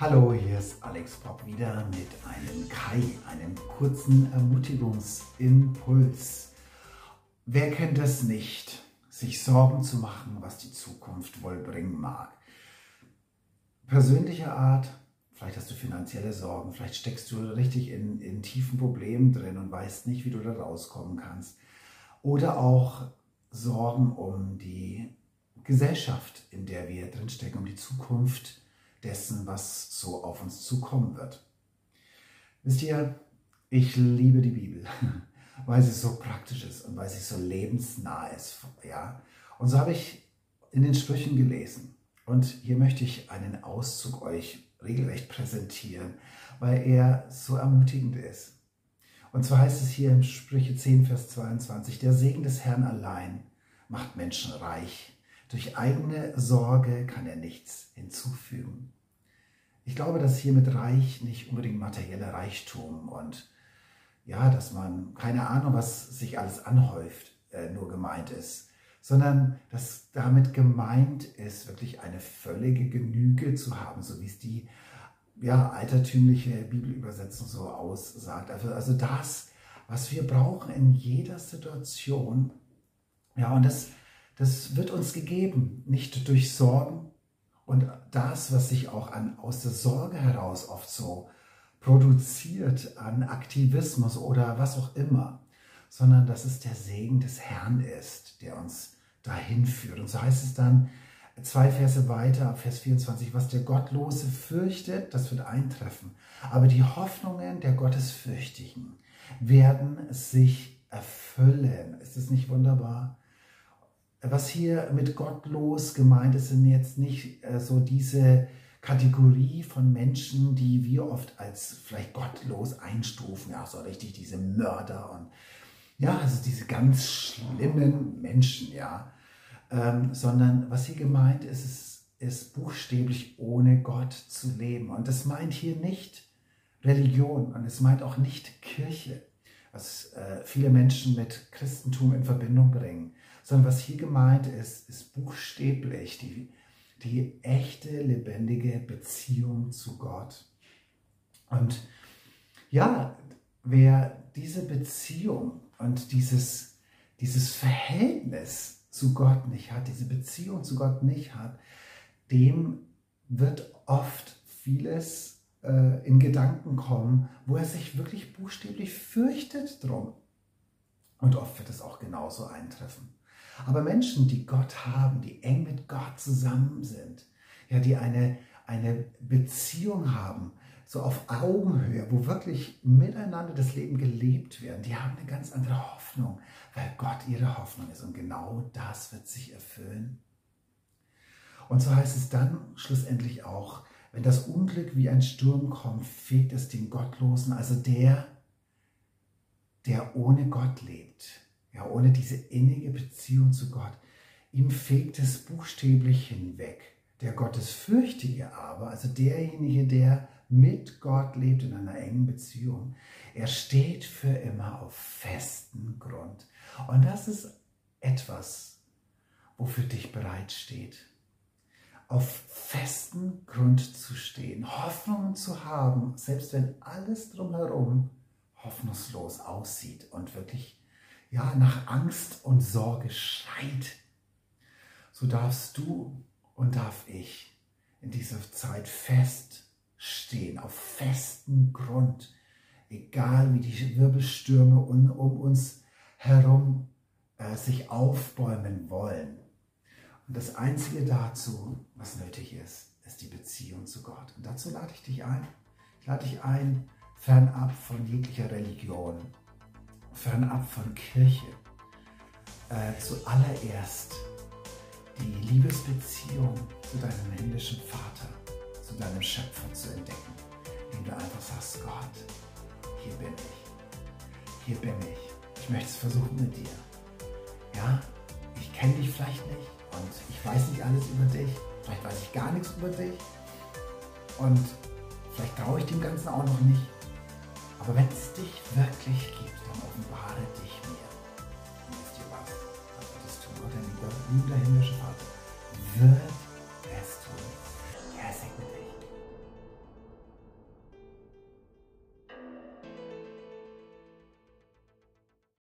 Hallo, hier ist Alex Pop wieder mit einem Kai, einem kurzen Ermutigungsimpuls. Wer kennt es nicht, sich Sorgen zu machen, was die Zukunft wohl bringen mag? Persönlicher Art, vielleicht hast du finanzielle Sorgen, vielleicht steckst du richtig in, in tiefen Problemen drin und weißt nicht, wie du da rauskommen kannst. Oder auch Sorgen um die Gesellschaft, in der wir drinstecken, um die Zukunft dessen, was so auf uns zukommen wird. Wisst ihr, ich liebe die Bibel, weil sie so praktisch ist und weil sie so lebensnah ist. Ja? Und so habe ich in den Sprüchen gelesen. Und hier möchte ich einen Auszug euch regelrecht präsentieren, weil er so ermutigend ist. Und zwar heißt es hier im Sprüche 10, Vers 22, der Segen des Herrn allein macht Menschen reich. Durch eigene Sorge kann er nichts hinzufügen. Ich glaube, dass hier mit reich nicht unbedingt materieller Reichtum und ja, dass man keine Ahnung, was sich alles anhäuft, äh, nur gemeint ist, sondern dass damit gemeint ist, wirklich eine völlige Genüge zu haben, so wie es die ja, altertümliche Bibelübersetzung so aussagt. Also, also das, was wir brauchen in jeder Situation. Ja, und das das wird uns gegeben, nicht durch Sorgen und das, was sich auch an, aus der Sorge heraus oft so produziert an Aktivismus oder was auch immer, sondern dass es der Segen des Herrn ist, der uns dahin führt. Und so heißt es dann zwei Verse weiter, Vers 24, was der Gottlose fürchtet, das wird eintreffen. Aber die Hoffnungen der Gottesfürchtigen werden sich erfüllen. Ist es nicht wunderbar? Was hier mit gottlos gemeint ist, sind jetzt nicht äh, so diese Kategorie von Menschen, die wir oft als vielleicht gottlos einstufen, ja, so richtig diese Mörder und ja, also diese ganz schlimmen Menschen, ja, ähm, sondern was hier gemeint ist, ist, ist buchstäblich ohne Gott zu leben. Und das meint hier nicht Religion und es meint auch nicht Kirche, was äh, viele Menschen mit Christentum in Verbindung bringen sondern was hier gemeint ist, ist buchstäblich die, die echte, lebendige Beziehung zu Gott. Und ja, wer diese Beziehung und dieses, dieses Verhältnis zu Gott nicht hat, diese Beziehung zu Gott nicht hat, dem wird oft vieles äh, in Gedanken kommen, wo er sich wirklich buchstäblich fürchtet drum. Und oft wird es auch genauso eintreffen. Aber Menschen, die Gott haben, die eng mit Gott zusammen sind, ja, die eine, eine Beziehung haben, so auf Augenhöhe, wo wirklich miteinander das Leben gelebt werden, die haben eine ganz andere Hoffnung, weil Gott ihre Hoffnung ist und genau das wird sich erfüllen. Und so heißt es dann schlussendlich auch, wenn das Unglück wie ein Sturm kommt, fegt es den Gottlosen, also der, der ohne Gott lebt, ja, ohne diese innige Beziehung zu Gott. Ihm fegt es buchstäblich hinweg. Der Gottesfürchtige aber, also derjenige, der mit Gott lebt in einer engen Beziehung, er steht für immer auf festen Grund. Und das ist etwas, wofür dich bereitsteht. Auf festen Grund zu stehen, Hoffnungen zu haben, selbst wenn alles drumherum hoffnungslos aussieht und wirklich ja, nach Angst und Sorge schreit, so darfst du und darf ich in dieser Zeit fest stehen, auf festen Grund, egal wie die Wirbelstürme um, um uns herum äh, sich aufbäumen wollen. Und das Einzige dazu, was nötig ist, ist die Beziehung zu Gott. Und dazu lade ich dich ein. Ich lade dich ein, fernab von jeglicher Religion, fernab von Kirche, äh, zuallererst die Liebesbeziehung zu deinem himmlischen Vater, zu deinem Schöpfer zu entdecken, indem du einfach sagst, Gott, hier bin ich, hier bin ich. Ich möchte es versuchen mit dir. Ja, ich kenne dich vielleicht nicht und ich weiß nicht alles über dich, vielleicht weiß ich gar nichts über dich und vielleicht traue ich dem Ganzen auch noch nicht. Aber wenn es dich wirklich gibt, dann offenbare dich mir. Und ist dir was? Also das tut Gott, dein lieber, lieber himmlischer Vater, wird